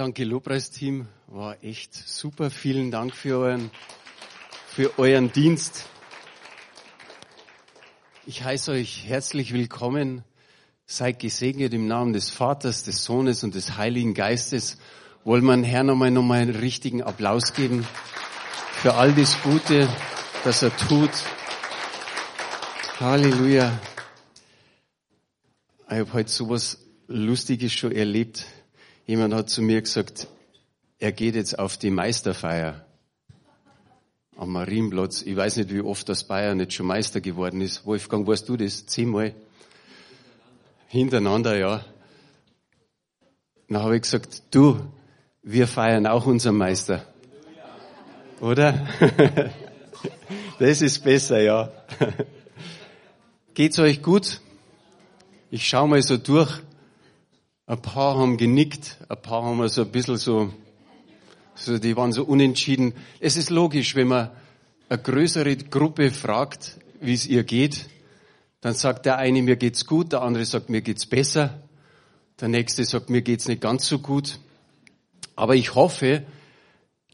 Danke, Lobpreisteam. War echt super. Vielen Dank für euren, für euren Dienst. Ich heiße euch herzlich willkommen. Seid gesegnet im Namen des Vaters, des Sohnes und des Heiligen Geistes. Wollen wir Herrn nochmal, nochmal einen richtigen Applaus geben für all das Gute, das er tut. Halleluja. Ich habe heute sowas Lustiges schon erlebt. Jemand hat zu mir gesagt, er geht jetzt auf die Meisterfeier am Marienplatz. Ich weiß nicht, wie oft das Bayern jetzt schon Meister geworden ist. Wolfgang, weißt du das? Zehnmal? Hintereinander, ja. Dann habe ich gesagt, du, wir feiern auch unseren Meister. Oder? Das ist besser, ja. Geht's euch gut? Ich schaue mal so durch. Ein paar haben genickt, ein paar haben so ein bisschen so, so, die waren so unentschieden. Es ist logisch, wenn man eine größere Gruppe fragt, wie es ihr geht, dann sagt der eine, mir geht's gut, der andere sagt, mir geht's besser, der nächste sagt, mir geht's nicht ganz so gut. Aber ich hoffe,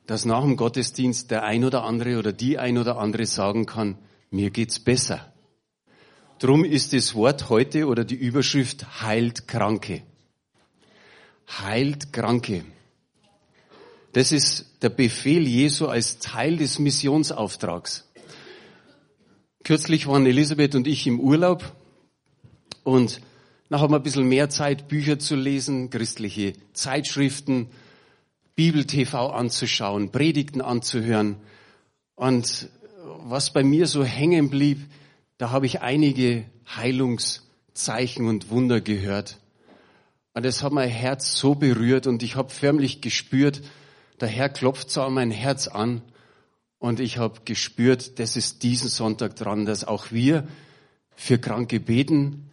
dass nach dem Gottesdienst der ein oder andere oder die ein oder andere sagen kann, mir geht's besser. Drum ist das Wort heute oder die Überschrift heilt Kranke heilt Kranke. Das ist der Befehl Jesu als Teil des Missionsauftrags. Kürzlich waren Elisabeth und ich im Urlaub und nach haben wir ein bisschen mehr Zeit, Bücher zu lesen, christliche Zeitschriften, Bibel-TV anzuschauen, Predigten anzuhören. Und was bei mir so hängen blieb, da habe ich einige Heilungszeichen und Wunder gehört. Und das hat mein Herz so berührt und ich habe förmlich gespürt, der Herr klopft so an mein Herz an und ich habe gespürt, das ist diesen Sonntag dran, dass auch wir für Kranke beten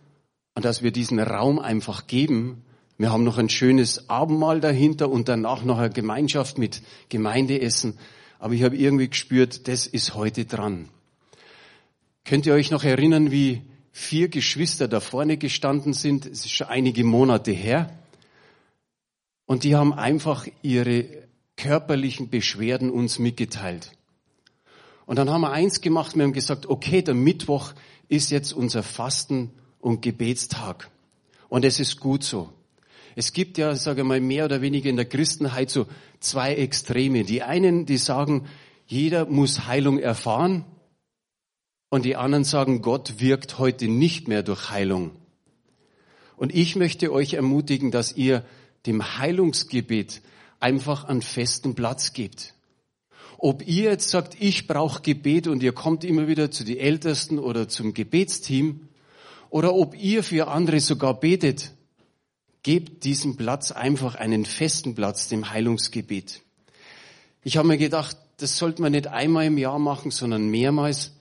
und dass wir diesen Raum einfach geben. Wir haben noch ein schönes Abendmahl dahinter und danach noch eine Gemeinschaft mit Gemeindeessen. Aber ich habe irgendwie gespürt, das ist heute dran. Könnt ihr euch noch erinnern, wie vier Geschwister da vorne gestanden sind. Es ist schon einige Monate her. Und die haben einfach ihre körperlichen Beschwerden uns mitgeteilt. Und dann haben wir eins gemacht, wir haben gesagt, okay, der Mittwoch ist jetzt unser Fasten- und Gebetstag. Und es ist gut so. Es gibt ja, sage ich mal, mehr oder weniger in der Christenheit so zwei Extreme. Die einen, die sagen, jeder muss Heilung erfahren und die anderen sagen, Gott wirkt heute nicht mehr durch Heilung. Und ich möchte euch ermutigen, dass ihr dem Heilungsgebet einfach einen festen Platz gebt. Ob ihr jetzt sagt, ich brauche Gebet und ihr kommt immer wieder zu den Ältesten oder zum Gebetsteam, oder ob ihr für andere sogar betet, gebt diesem Platz einfach einen festen Platz, dem Heilungsgebet. Ich habe mir gedacht, das sollte man nicht einmal im Jahr machen, sondern mehrmals,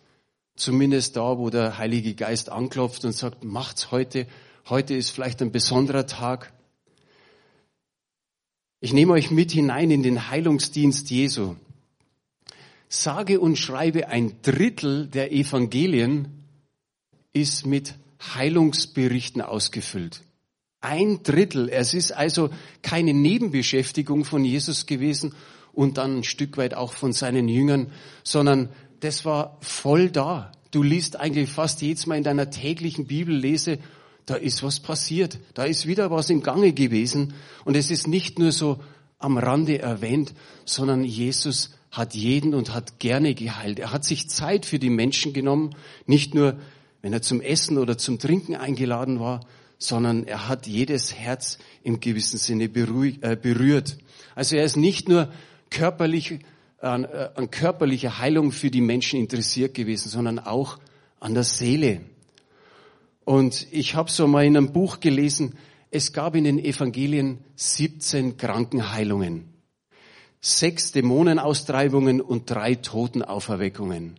Zumindest da, wo der Heilige Geist anklopft und sagt, macht's heute. Heute ist vielleicht ein besonderer Tag. Ich nehme euch mit hinein in den Heilungsdienst Jesu. Sage und schreibe ein Drittel der Evangelien ist mit Heilungsberichten ausgefüllt. Ein Drittel. Es ist also keine Nebenbeschäftigung von Jesus gewesen und dann ein Stück weit auch von seinen Jüngern, sondern das war voll da. Du liest eigentlich fast jedes Mal in deiner täglichen Bibellese, da ist was passiert, da ist wieder was im Gange gewesen. Und es ist nicht nur so am Rande erwähnt, sondern Jesus hat jeden und hat gerne geheilt. Er hat sich Zeit für die Menschen genommen, nicht nur, wenn er zum Essen oder zum Trinken eingeladen war, sondern er hat jedes Herz im gewissen Sinne äh, berührt. Also er ist nicht nur körperlich an, äh, an körperlicher Heilung für die Menschen interessiert gewesen, sondern auch an der Seele. Und ich habe so mal in einem Buch gelesen, es gab in den Evangelien 17 Krankenheilungen, sechs Dämonenaustreibungen und drei Totenauferweckungen.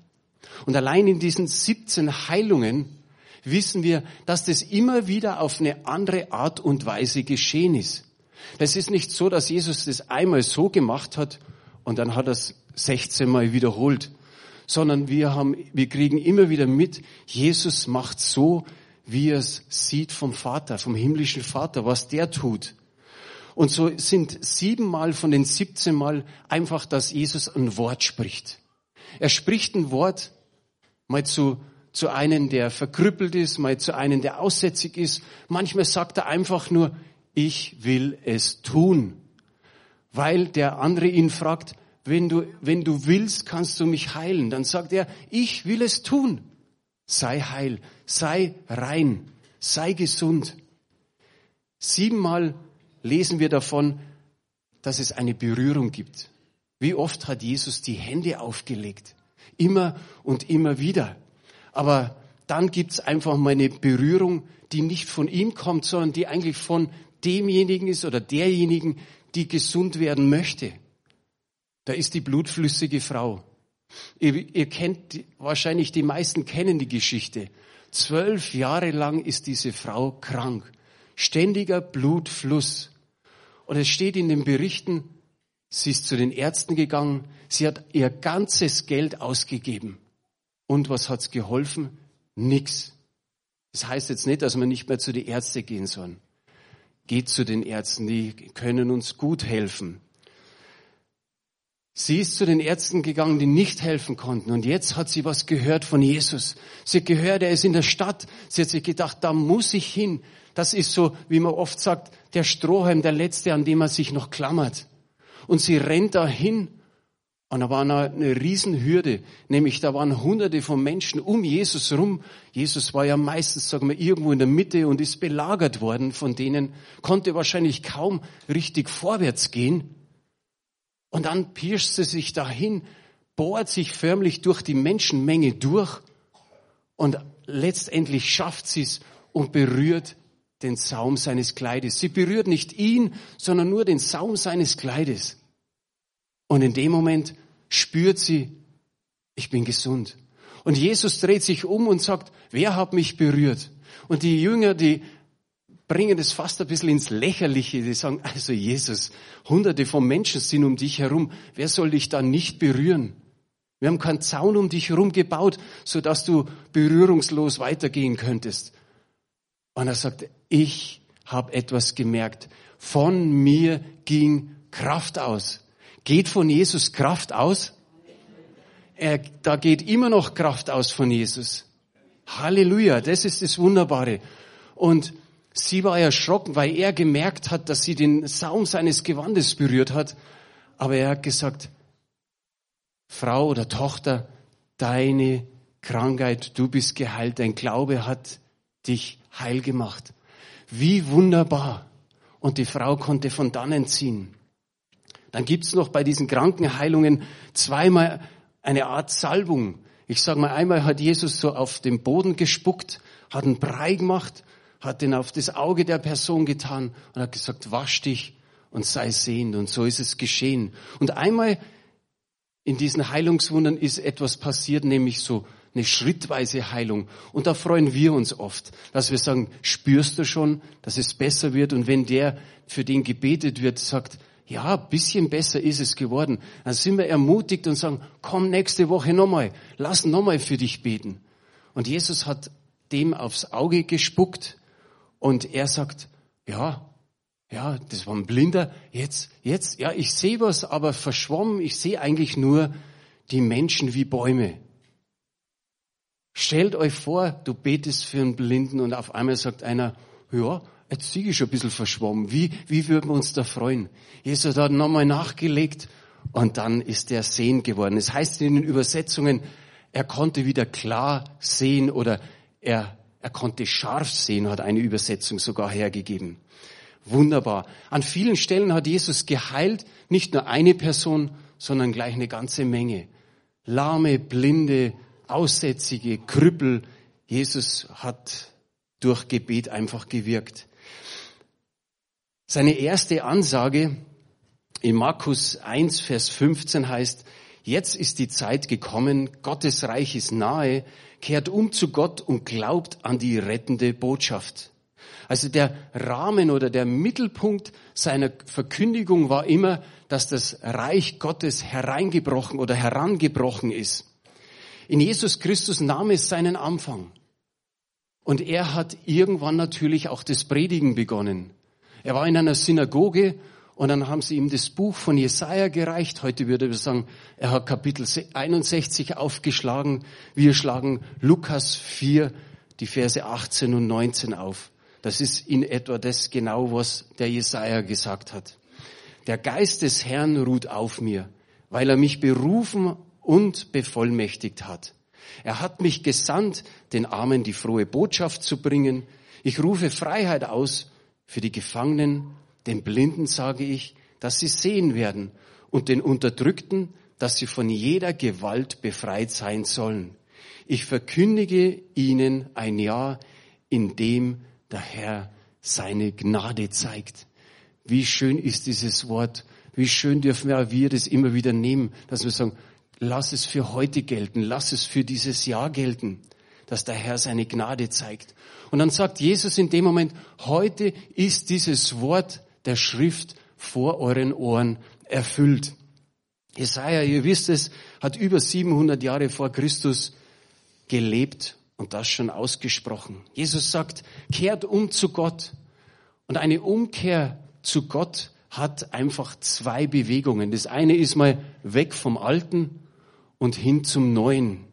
Und allein in diesen 17 Heilungen wissen wir, dass das immer wieder auf eine andere Art und Weise geschehen ist. Das ist nicht so, dass Jesus das einmal so gemacht hat und dann hat er es 16 Mal wiederholt, sondern wir haben, wir kriegen immer wieder mit, Jesus macht so, wie er es sieht vom Vater, vom himmlischen Vater, was der tut. Und so sind siebenmal von den 17 Mal einfach, dass Jesus ein Wort spricht. Er spricht ein Wort mal zu, zu einem, der verkrüppelt ist, mal zu einem, der aussätzig ist. Manchmal sagt er einfach nur, ich will es tun. Weil der andere ihn fragt, wenn du, wenn du willst, kannst du mich heilen. Dann sagt er, ich will es tun. Sei heil, sei rein, sei gesund. Siebenmal lesen wir davon, dass es eine Berührung gibt. Wie oft hat Jesus die Hände aufgelegt? Immer und immer wieder. Aber dann gibt's einfach mal eine Berührung, die nicht von ihm kommt, sondern die eigentlich von demjenigen ist oder derjenigen, die gesund werden möchte. Da ist die blutflüssige Frau. Ihr, ihr kennt, wahrscheinlich die meisten kennen die Geschichte. Zwölf Jahre lang ist diese Frau krank. Ständiger Blutfluss. Und es steht in den Berichten, sie ist zu den Ärzten gegangen, sie hat ihr ganzes Geld ausgegeben. Und was hat's geholfen? Nix. Das heißt jetzt nicht, dass wir nicht mehr zu den Ärzten gehen sollen. Geht zu den Ärzten, die können uns gut helfen. Sie ist zu den Ärzten gegangen, die nicht helfen konnten. Und jetzt hat sie was gehört von Jesus. Sie hat gehört, er ist in der Stadt. Sie hat sich gedacht, da muss ich hin. Das ist so, wie man oft sagt, der Strohhalm, der letzte, an dem man sich noch klammert. Und sie rennt dahin. Und da war eine, eine Riesenhürde. Nämlich da waren hunderte von Menschen um Jesus rum. Jesus war ja meistens, sagen wir, irgendwo in der Mitte und ist belagert worden von denen, konnte wahrscheinlich kaum richtig vorwärts gehen. Und dann pirscht sie sich dahin, bohrt sich förmlich durch die Menschenmenge durch und letztendlich schafft sie es und berührt den Saum seines Kleides. Sie berührt nicht ihn, sondern nur den Saum seines Kleides. Und in dem Moment spürt sie, ich bin gesund. Und Jesus dreht sich um und sagt, wer hat mich berührt? Und die Jünger, die bringen es fast ein bisschen ins Lächerliche. Die sagen, also Jesus, hunderte von Menschen sind um dich herum. Wer soll dich da nicht berühren? Wir haben keinen Zaun um dich herum gebaut, sodass du berührungslos weitergehen könntest. Und er sagt, ich habe etwas gemerkt. Von mir ging Kraft aus. Geht von Jesus Kraft aus? Er, da geht immer noch Kraft aus von Jesus. Halleluja, das ist das Wunderbare. Und Sie war erschrocken, weil er gemerkt hat, dass sie den Saum seines Gewandes berührt hat. Aber er hat gesagt, Frau oder Tochter, deine Krankheit, du bist geheilt, dein Glaube hat dich heil gemacht. Wie wunderbar. Und die Frau konnte von dannen ziehen. Dann gibt's noch bei diesen Krankenheilungen zweimal eine Art Salbung. Ich sage mal, einmal hat Jesus so auf den Boden gespuckt, hat einen Brei gemacht hat den auf das Auge der Person getan und hat gesagt, wasch dich und sei sehend. Und so ist es geschehen. Und einmal in diesen Heilungswundern ist etwas passiert, nämlich so eine schrittweise Heilung. Und da freuen wir uns oft, dass wir sagen, spürst du schon, dass es besser wird? Und wenn der, für den gebetet wird, sagt, ja, bisschen besser ist es geworden, dann sind wir ermutigt und sagen, komm nächste Woche nochmal, lass nochmal für dich beten. Und Jesus hat dem aufs Auge gespuckt und er sagt, ja, ja, das war ein Blinder. Jetzt, jetzt, ja, ich sehe was, aber verschwommen. Ich sehe eigentlich nur die Menschen wie Bäume. Stellt euch vor, du betest für einen Blinden und auf einmal sagt einer, ja, jetzt sehe ich schon ein bisschen verschwommen. Wie, wie würden wir uns da freuen? Jesus hat nochmal nachgelegt und dann ist er sehend geworden. Es das heißt in den Übersetzungen, er konnte wieder klar sehen oder er er konnte scharf sehen, hat eine Übersetzung sogar hergegeben. Wunderbar. An vielen Stellen hat Jesus geheilt, nicht nur eine Person, sondern gleich eine ganze Menge. Lahme, Blinde, Aussätzige, Krüppel. Jesus hat durch Gebet einfach gewirkt. Seine erste Ansage in Markus 1, Vers 15 heißt, jetzt ist die Zeit gekommen, Gottes Reich ist nahe, kehrt um zu Gott und glaubt an die rettende Botschaft. Also der Rahmen oder der Mittelpunkt seiner Verkündigung war immer, dass das Reich Gottes hereingebrochen oder herangebrochen ist. In Jesus Christus nahm es seinen Anfang. Und er hat irgendwann natürlich auch das Predigen begonnen. Er war in einer Synagoge und dann haben sie ihm das Buch von Jesaja gereicht. Heute würde ich sagen, er hat Kapitel 61 aufgeschlagen. Wir schlagen Lukas 4, die Verse 18 und 19 auf. Das ist in etwa das genau, was der Jesaja gesagt hat. Der Geist des Herrn ruht auf mir, weil er mich berufen und bevollmächtigt hat. Er hat mich gesandt, den Armen die frohe Botschaft zu bringen. Ich rufe Freiheit aus für die Gefangenen den Blinden sage ich, dass sie sehen werden und den Unterdrückten, dass sie von jeder Gewalt befreit sein sollen. Ich verkündige ihnen ein Jahr, in dem der Herr seine Gnade zeigt. Wie schön ist dieses Wort. Wie schön dürfen wir das immer wieder nehmen, dass wir sagen, lass es für heute gelten, lass es für dieses Jahr gelten, dass der Herr seine Gnade zeigt. Und dann sagt Jesus in dem Moment, heute ist dieses Wort der Schrift vor euren Ohren erfüllt. Jesaja, ihr wisst es, hat über 700 Jahre vor Christus gelebt und das schon ausgesprochen. Jesus sagt, kehrt um zu Gott. Und eine Umkehr zu Gott hat einfach zwei Bewegungen. Das eine ist mal weg vom Alten und hin zum Neuen.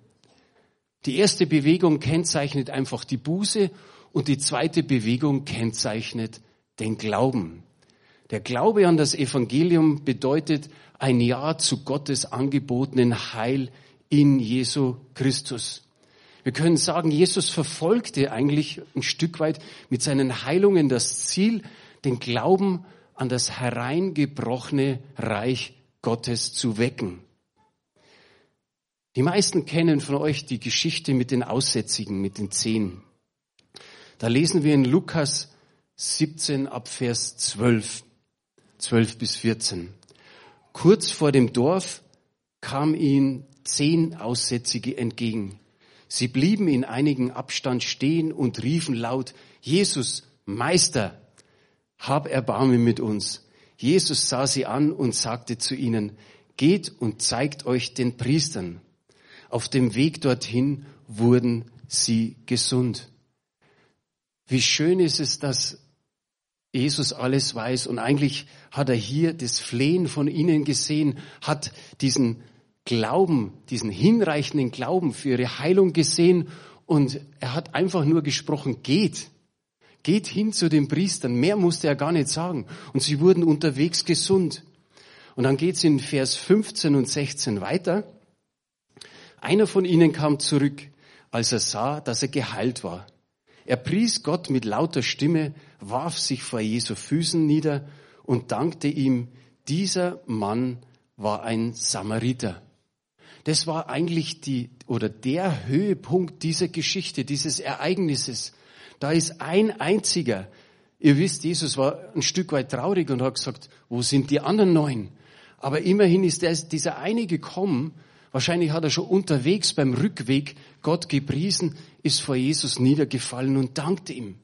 Die erste Bewegung kennzeichnet einfach die Buße und die zweite Bewegung kennzeichnet den Glauben. Der Glaube an das Evangelium bedeutet ein Ja zu Gottes angebotenen Heil in Jesu Christus. Wir können sagen, Jesus verfolgte eigentlich ein Stück weit mit seinen Heilungen das Ziel, den Glauben an das hereingebrochene Reich Gottes zu wecken. Die meisten kennen von euch die Geschichte mit den Aussätzigen, mit den Zehn. Da lesen wir in Lukas 17 ab Vers 12. 12 bis 14. Kurz vor dem Dorf kam ihnen zehn Aussätzige entgegen. Sie blieben in einigen Abstand stehen und riefen laut, Jesus, Meister, hab Erbarmen mit uns. Jesus sah sie an und sagte zu ihnen, geht und zeigt euch den Priestern. Auf dem Weg dorthin wurden sie gesund. Wie schön ist es, dass Jesus alles weiß und eigentlich hat er hier das Flehen von ihnen gesehen, hat diesen Glauben, diesen hinreichenden Glauben für ihre Heilung gesehen und er hat einfach nur gesprochen, geht, geht hin zu den Priestern. Mehr musste er gar nicht sagen. Und sie wurden unterwegs gesund. Und dann geht's in Vers 15 und 16 weiter. Einer von ihnen kam zurück, als er sah, dass er geheilt war. Er pries Gott mit lauter Stimme, warf sich vor Jesu Füßen nieder und dankte ihm, dieser Mann war ein Samariter. Das war eigentlich die oder der Höhepunkt dieser Geschichte, dieses Ereignisses. Da ist ein einziger. Ihr wisst, Jesus war ein Stück weit traurig und hat gesagt, wo sind die anderen neun? Aber immerhin ist dieser eine gekommen, Wahrscheinlich hat er schon unterwegs beim Rückweg Gott gepriesen, ist vor Jesus niedergefallen und dankte ihm.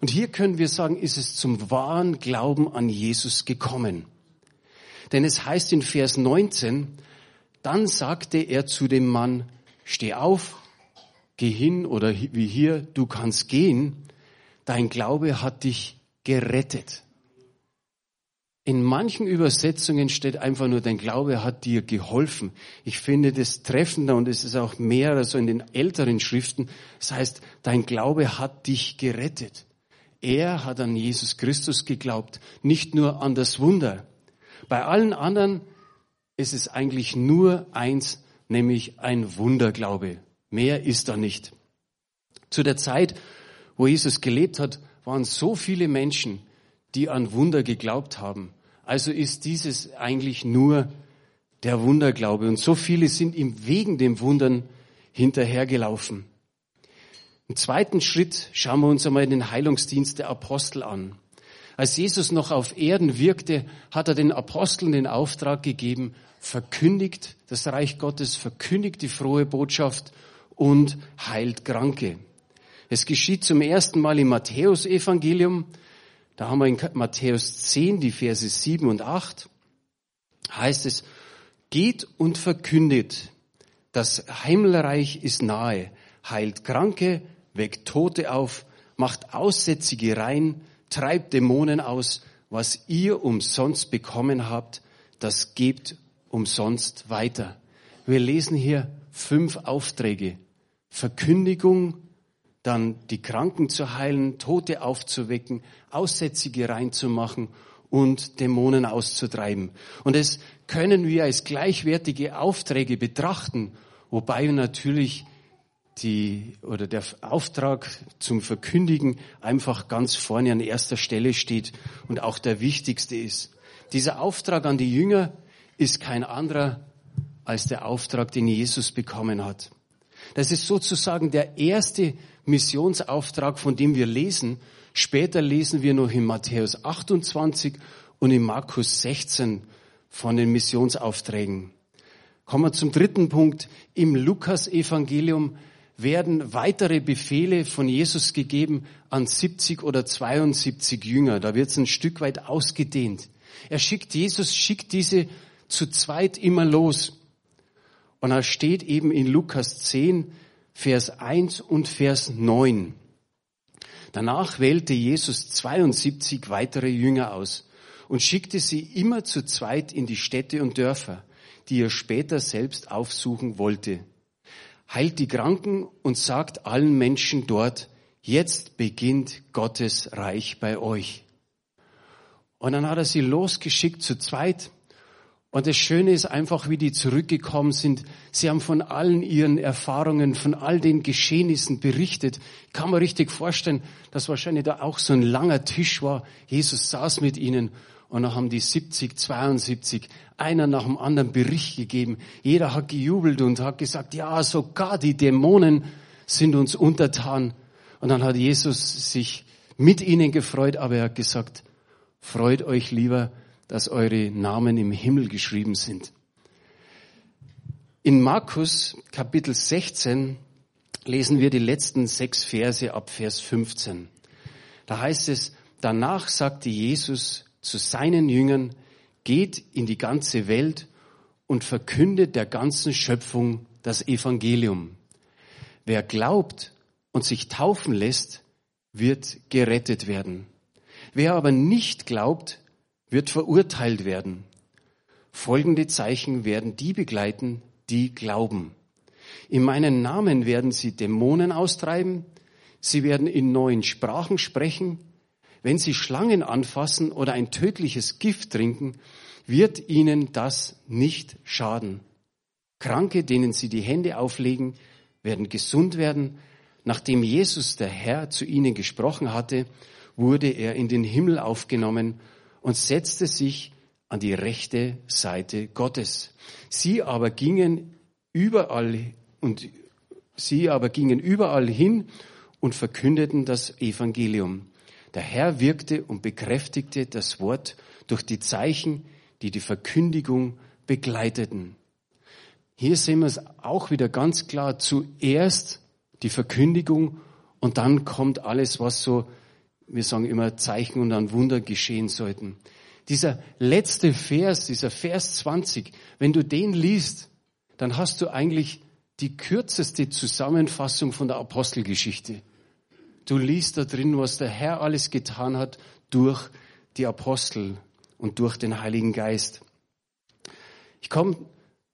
Und hier können wir sagen, ist es zum wahren Glauben an Jesus gekommen. Denn es heißt in Vers 19, dann sagte er zu dem Mann, steh auf, geh hin oder wie hier, du kannst gehen, dein Glaube hat dich gerettet. In manchen Übersetzungen steht einfach nur, dein Glaube hat dir geholfen. Ich finde das treffender und es ist auch mehr also in den älteren Schriften. Das heißt, dein Glaube hat dich gerettet. Er hat an Jesus Christus geglaubt, nicht nur an das Wunder. Bei allen anderen ist es eigentlich nur eins, nämlich ein Wunderglaube. Mehr ist da nicht. Zu der Zeit, wo Jesus gelebt hat, waren so viele Menschen, die an Wunder geglaubt haben. Also ist dieses eigentlich nur der Wunderglaube. Und so viele sind ihm wegen dem Wundern hinterhergelaufen. Im zweiten Schritt schauen wir uns einmal den Heilungsdienst der Apostel an. Als Jesus noch auf Erden wirkte, hat er den Aposteln den Auftrag gegeben, verkündigt das Reich Gottes, verkündigt die frohe Botschaft und heilt Kranke. Es geschieht zum ersten Mal im Matthäusevangelium. Da haben wir in Matthäus 10 die Verse 7 und 8. Heißt es, geht und verkündet, das Himmelreich ist nahe, heilt Kranke, weckt Tote auf, macht Aussätzige rein, treibt Dämonen aus, was ihr umsonst bekommen habt, das gebt umsonst weiter. Wir lesen hier fünf Aufträge. Verkündigung, dann die Kranken zu heilen, Tote aufzuwecken, Aussätzige reinzumachen und Dämonen auszutreiben. Und das können wir als gleichwertige Aufträge betrachten, wobei natürlich die, oder der Auftrag zum Verkündigen einfach ganz vorne an erster Stelle steht und auch der wichtigste ist. Dieser Auftrag an die Jünger ist kein anderer als der Auftrag, den Jesus bekommen hat. Das ist sozusagen der erste Missionsauftrag, von dem wir lesen. Später lesen wir noch in Matthäus 28 und in Markus 16 von den Missionsaufträgen. Kommen wir zum dritten Punkt. Im Lukas-Evangelium werden weitere Befehle von Jesus gegeben an 70 oder 72 Jünger. Da wird es ein Stück weit ausgedehnt. Er schickt, Jesus schickt diese zu zweit immer los. Und da steht eben in Lukas 10, Vers 1 und Vers 9. Danach wählte Jesus 72 weitere Jünger aus und schickte sie immer zu zweit in die Städte und Dörfer, die er später selbst aufsuchen wollte heilt die Kranken und sagt allen Menschen dort, jetzt beginnt Gottes Reich bei euch. Und dann hat er sie losgeschickt zu zweit. Und das Schöne ist einfach, wie die zurückgekommen sind. Sie haben von allen ihren Erfahrungen, von all den Geschehnissen berichtet. Ich kann mir richtig vorstellen, dass wahrscheinlich da auch so ein langer Tisch war. Jesus saß mit ihnen und dann haben die 70, 72 einer nach dem anderen Bericht gegeben. Jeder hat gejubelt und hat gesagt, ja, sogar die Dämonen sind uns untertan. Und dann hat Jesus sich mit ihnen gefreut, aber er hat gesagt, freut euch lieber, dass eure Namen im Himmel geschrieben sind. In Markus Kapitel 16 lesen wir die letzten sechs Verse ab Vers 15. Da heißt es, danach sagte Jesus zu seinen Jüngern, geht in die ganze Welt und verkündet der ganzen Schöpfung das Evangelium. Wer glaubt und sich taufen lässt, wird gerettet werden. Wer aber nicht glaubt, wird verurteilt werden. Folgende Zeichen werden die begleiten, die glauben. In meinen Namen werden sie Dämonen austreiben, sie werden in neuen Sprachen sprechen, wenn sie Schlangen anfassen oder ein tödliches Gift trinken, wird ihnen das nicht schaden. Kranke, denen sie die Hände auflegen, werden gesund werden. Nachdem Jesus der Herr zu ihnen gesprochen hatte, wurde er in den Himmel aufgenommen und setzte sich an die rechte Seite Gottes. Sie aber gingen überall und sie aber gingen überall hin und verkündeten das Evangelium. Der Herr wirkte und bekräftigte das Wort durch die Zeichen, die die Verkündigung begleiteten. Hier sehen wir es auch wieder ganz klar. Zuerst die Verkündigung und dann kommt alles, was so, wir sagen immer Zeichen und dann Wunder geschehen sollten. Dieser letzte Vers, dieser Vers 20, wenn du den liest, dann hast du eigentlich die kürzeste Zusammenfassung von der Apostelgeschichte. Du liest da drin, was der Herr alles getan hat durch die Apostel und durch den Heiligen Geist. Ich komme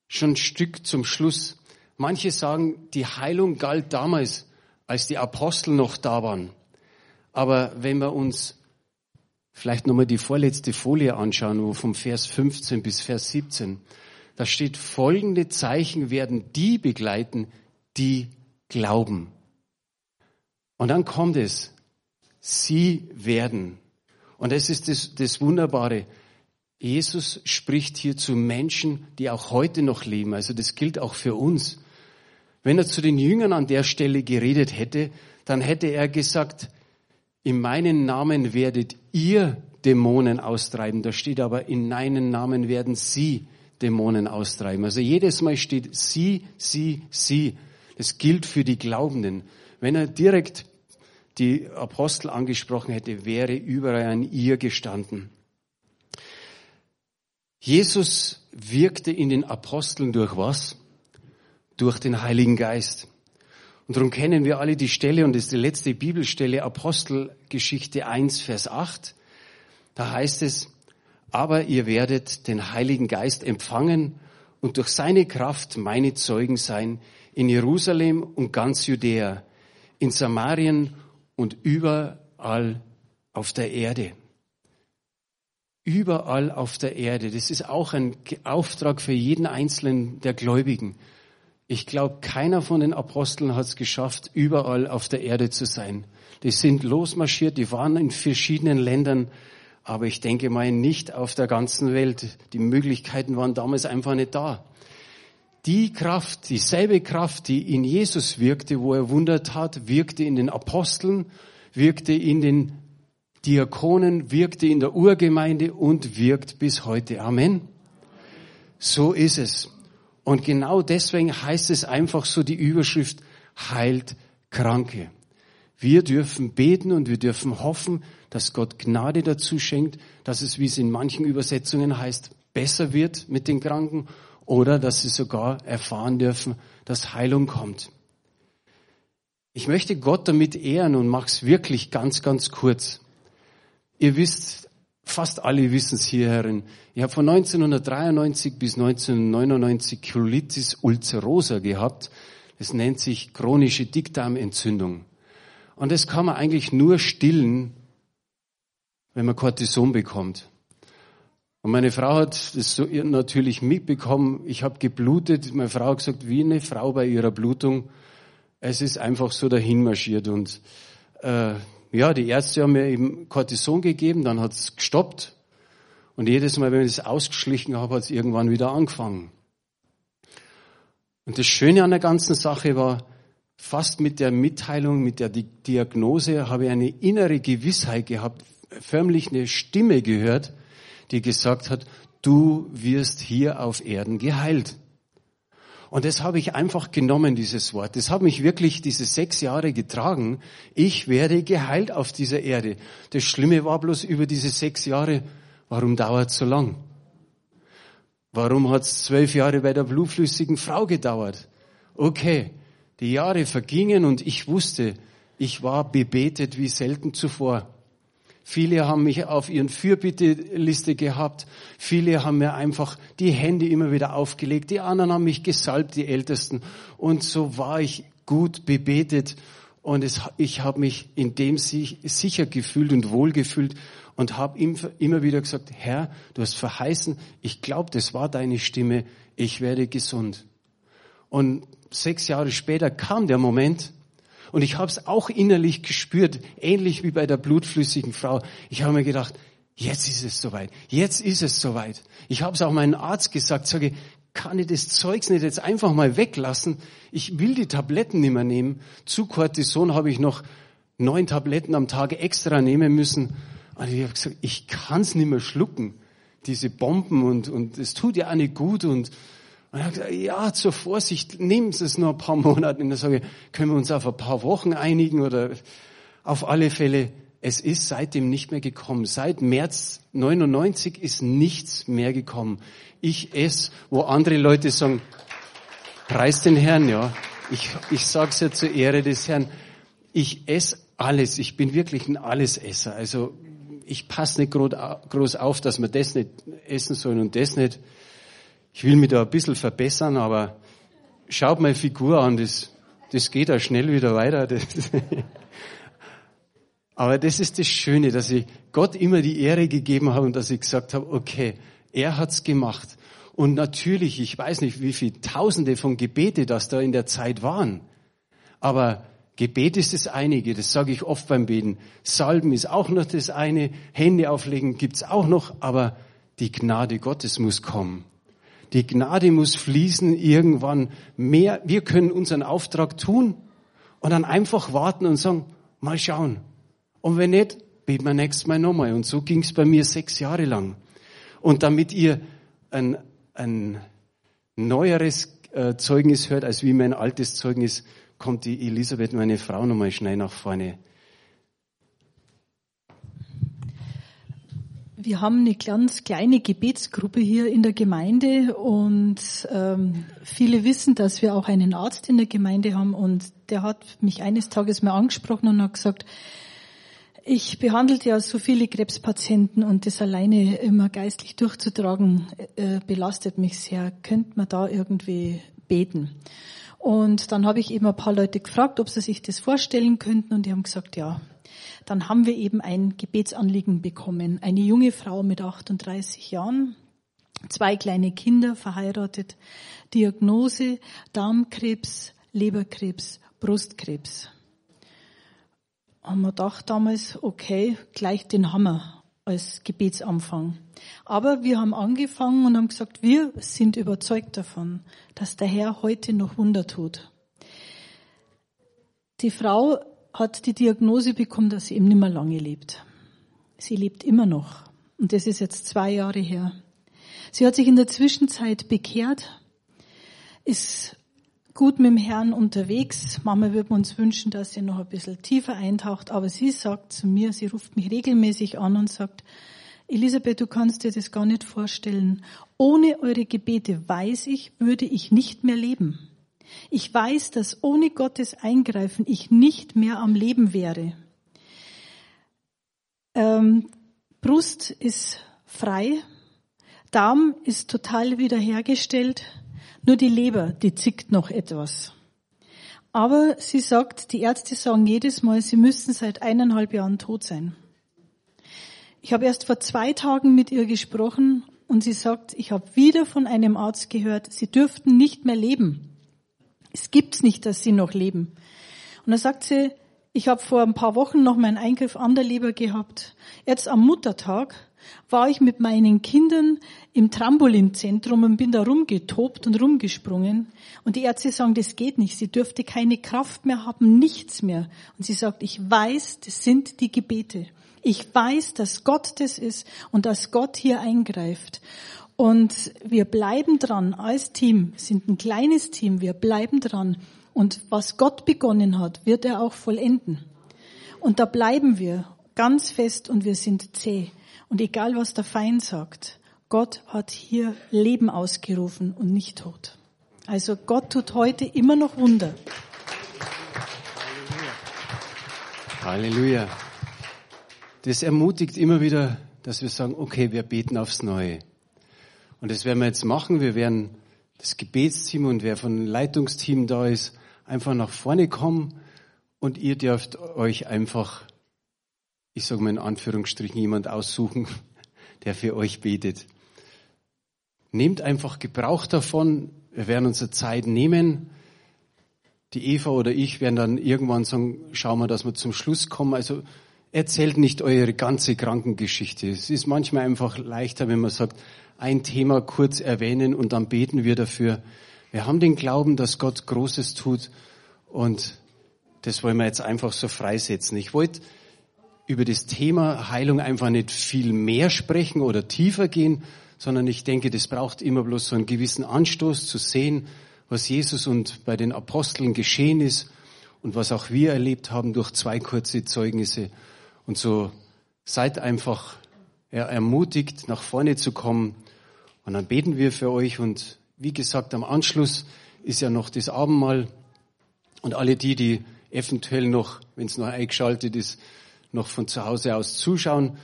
schon ein Stück zum Schluss. Manche sagen, die Heilung galt damals, als die Apostel noch da waren. Aber wenn wir uns vielleicht nochmal die vorletzte Folie anschauen, wo vom Vers 15 bis Vers 17, da steht, folgende Zeichen werden die begleiten, die glauben. Und dann kommt es, sie werden. Und das ist das, das Wunderbare. Jesus spricht hier zu Menschen, die auch heute noch leben. Also das gilt auch für uns. Wenn er zu den Jüngern an der Stelle geredet hätte, dann hätte er gesagt, in meinen Namen werdet ihr Dämonen austreiben. Da steht aber, in meinen Namen werden sie Dämonen austreiben. Also jedes Mal steht sie, sie, sie. Das gilt für die Glaubenden. Wenn er direkt die Apostel angesprochen hätte, wäre überall ein ihr gestanden. Jesus wirkte in den Aposteln durch was? Durch den Heiligen Geist. Und darum kennen wir alle die Stelle, und das ist die letzte Bibelstelle, Apostelgeschichte 1, Vers 8. Da heißt es, aber ihr werdet den Heiligen Geist empfangen und durch seine Kraft meine Zeugen sein in Jerusalem und ganz Judäa, in Samarien und überall auf der Erde. Überall auf der Erde. Das ist auch ein Auftrag für jeden Einzelnen der Gläubigen. Ich glaube, keiner von den Aposteln hat es geschafft, überall auf der Erde zu sein. Die sind losmarschiert, die waren in verschiedenen Ländern, aber ich denke mal nicht auf der ganzen Welt. Die Möglichkeiten waren damals einfach nicht da. Die Kraft, dieselbe Kraft, die in Jesus wirkte, wo er Wunder tat, wirkte in den Aposteln, wirkte in den Diakonen, wirkte in der Urgemeinde und wirkt bis heute. Amen. So ist es. Und genau deswegen heißt es einfach so die Überschrift heilt Kranke. Wir dürfen beten und wir dürfen hoffen, dass Gott Gnade dazu schenkt, dass es, wie es in manchen Übersetzungen heißt, besser wird mit den Kranken oder dass sie sogar erfahren dürfen, dass Heilung kommt. Ich möchte Gott damit ehren und mach's wirklich ganz, ganz kurz. Ihr wisst, fast alle wissen es hier herin, ich habe von 1993 bis 1999 Colitis ulcerosa gehabt. Das nennt sich chronische Dickdarmentzündung. Und das kann man eigentlich nur stillen, wenn man Cortison bekommt. Und meine Frau hat das so natürlich mitbekommen. Ich habe geblutet. Meine Frau hat gesagt, wie eine Frau bei ihrer Blutung. Es ist einfach so dahin marschiert. Und äh, ja, die Ärzte haben mir eben Cortison gegeben, dann hat es gestoppt. Und jedes Mal, wenn ich es ausgeschlichen habe, hat es irgendwann wieder angefangen. Und das Schöne an der ganzen Sache war, fast mit der Mitteilung, mit der Diagnose habe ich eine innere Gewissheit gehabt, förmlich eine Stimme gehört, die gesagt hat, du wirst hier auf Erden geheilt. Und das habe ich einfach genommen, dieses Wort. Das hat mich wirklich diese sechs Jahre getragen. Ich werde geheilt auf dieser Erde. Das Schlimme war bloß über diese sechs Jahre, warum dauert es so lang? Warum hat es zwölf Jahre bei der blutflüssigen Frau gedauert? Okay, die Jahre vergingen und ich wusste, ich war bebetet wie selten zuvor. Viele haben mich auf ihren Fürbitteliste gehabt. Viele haben mir einfach die Hände immer wieder aufgelegt. Die anderen haben mich gesalbt, die Ältesten. Und so war ich gut bebetet. Und es, ich habe mich in dem sicher gefühlt und wohlgefühlt und habe immer wieder gesagt, Herr, du hast verheißen, ich glaube, das war deine Stimme, ich werde gesund. Und sechs Jahre später kam der Moment, und ich habe es auch innerlich gespürt, ähnlich wie bei der blutflüssigen Frau. Ich habe mir gedacht, jetzt ist es soweit, jetzt ist es soweit. Ich habe es auch meinem Arzt gesagt, sage, kann ich das Zeugs nicht jetzt einfach mal weglassen? Ich will die Tabletten nicht mehr nehmen. Zu Cortison habe ich noch neun Tabletten am Tag extra nehmen müssen. Und ich habe gesagt, ich kann es nicht mehr schlucken, diese Bomben und und es tut ja auch nicht gut und und er hat gesagt, ja, zur Vorsicht, nehmen Sie es nur ein paar Monate. Und dann sage ich, können wir uns auf ein paar Wochen einigen oder auf alle Fälle, es ist seitdem nicht mehr gekommen. Seit März 99 ist nichts mehr gekommen. Ich esse, wo andere Leute sagen, preis den Herrn, ja. Ich, ich sage es ja zur Ehre des Herrn. Ich esse alles. Ich bin wirklich ein Allesesser. Also ich passe nicht groß auf, dass wir das nicht essen sollen und das nicht. Ich will mich da ein bisschen verbessern, aber schaut meine Figur an, das, das geht auch schnell wieder weiter. Aber das ist das Schöne, dass ich Gott immer die Ehre gegeben habe und dass ich gesagt habe, okay, er hat's gemacht. Und natürlich, ich weiß nicht, wie viele Tausende von Gebete das da in der Zeit waren. Aber Gebet ist das einige, das sage ich oft beim Beten. Salben ist auch noch das eine, Hände auflegen gibt's auch noch, aber die Gnade Gottes muss kommen. Die Gnade muss fließen irgendwann mehr. Wir können unseren Auftrag tun und dann einfach warten und sagen, mal schauen. Und wenn nicht, beten wir nächstes Mal nochmal. Und so ging es bei mir sechs Jahre lang. Und damit ihr ein, ein neueres äh, Zeugnis hört, als wie mein altes Zeugnis, kommt die Elisabeth, meine Frau, nochmal schnell nach vorne. Wir haben eine ganz kleine Gebetsgruppe hier in der Gemeinde und ähm, viele wissen, dass wir auch einen Arzt in der Gemeinde haben und der hat mich eines Tages mal angesprochen und hat gesagt, ich behandelte ja so viele Krebspatienten und das alleine immer geistlich durchzutragen äh, belastet mich sehr. Könnte man da irgendwie beten? Und dann habe ich eben ein paar Leute gefragt, ob sie sich das vorstellen könnten und die haben gesagt, ja, dann haben wir eben ein Gebetsanliegen bekommen. Eine junge Frau mit 38 Jahren, zwei kleine Kinder, verheiratet, Diagnose Darmkrebs, Leberkrebs, Brustkrebs. Haben wir gedacht damals, okay, gleich den Hammer als Gebetsanfang. Aber wir haben angefangen und haben gesagt, wir sind überzeugt davon, dass der Herr heute noch Wunder tut. Die Frau hat die Diagnose bekommen, dass sie eben nicht mehr lange lebt. Sie lebt immer noch. Und das ist jetzt zwei Jahre her. Sie hat sich in der Zwischenzeit bekehrt, ist gut mit dem Herrn unterwegs. Mama würde uns wünschen, dass sie noch ein bisschen tiefer eintaucht, aber sie sagt zu mir, sie ruft mich regelmäßig an und sagt, Elisabeth, du kannst dir das gar nicht vorstellen. Ohne eure Gebete weiß ich, würde ich nicht mehr leben. Ich weiß, dass ohne Gottes Eingreifen ich nicht mehr am Leben wäre. Ähm, Brust ist frei, Darm ist total wiederhergestellt, nur die Leber, die zickt noch etwas. Aber sie sagt, die Ärzte sagen jedes Mal, sie müssten seit eineinhalb Jahren tot sein. Ich habe erst vor zwei Tagen mit ihr gesprochen und sie sagt, ich habe wieder von einem Arzt gehört, sie dürften nicht mehr leben. Es gibt's nicht, dass sie noch leben. Und da sagt sie, ich habe vor ein paar Wochen noch meinen Eingriff an der Leber gehabt. Jetzt am Muttertag war ich mit meinen Kindern im Trampolinzentrum und bin da rumgetobt und rumgesprungen. Und die Ärzte sagen, das geht nicht. Sie dürfte keine Kraft mehr haben, nichts mehr. Und sie sagt, ich weiß, das sind die Gebete. Ich weiß, dass Gott das ist und dass Gott hier eingreift. Und wir bleiben dran als Team, sind ein kleines Team, wir bleiben dran. Und was Gott begonnen hat, wird er auch vollenden. Und da bleiben wir ganz fest und wir sind zäh. Und egal was der Feind sagt, Gott hat hier Leben ausgerufen und nicht Tod. Also Gott tut heute immer noch Wunder. Halleluja. Das ermutigt immer wieder, dass wir sagen, okay, wir beten aufs Neue. Und das werden wir jetzt machen. Wir werden das Gebetsteam und wer von Leitungsteam da ist, einfach nach vorne kommen und ihr dürft euch einfach, ich sage mal in Anführungsstrichen, jemand aussuchen, der für euch betet. Nehmt einfach Gebrauch davon. Wir werden unsere Zeit nehmen. Die Eva oder ich werden dann irgendwann sagen, schauen wir, dass wir zum Schluss kommen. Also erzählt nicht eure ganze Krankengeschichte. Es ist manchmal einfach leichter, wenn man sagt, ein Thema kurz erwähnen und dann beten wir dafür. Wir haben den Glauben, dass Gott Großes tut und das wollen wir jetzt einfach so freisetzen. Ich wollte über das Thema Heilung einfach nicht viel mehr sprechen oder tiefer gehen, sondern ich denke, das braucht immer bloß so einen gewissen Anstoß zu sehen, was Jesus und bei den Aposteln geschehen ist und was auch wir erlebt haben durch zwei kurze Zeugnisse. Und so seid einfach ermutigt, nach vorne zu kommen. Und dann beten wir für euch. Und wie gesagt, am Anschluss ist ja noch das Abendmahl. Und alle die, die eventuell noch, wenn es noch eingeschaltet ist, noch von zu Hause aus zuschauen,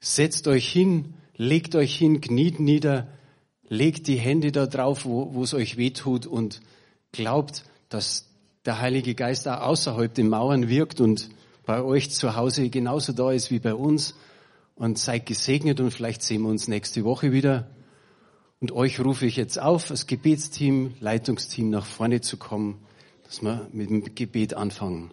setzt euch hin, legt euch hin, kniet nieder, legt die Hände da drauf, wo, wo es euch wehtut und glaubt, dass der Heilige Geist auch außerhalb den Mauern wirkt und bei euch zu Hause genauso da ist wie bei uns. Und seid gesegnet und vielleicht sehen wir uns nächste Woche wieder. Und euch rufe ich jetzt auf, als Gebetsteam, Leitungsteam nach vorne zu kommen, dass wir mit dem Gebet anfangen.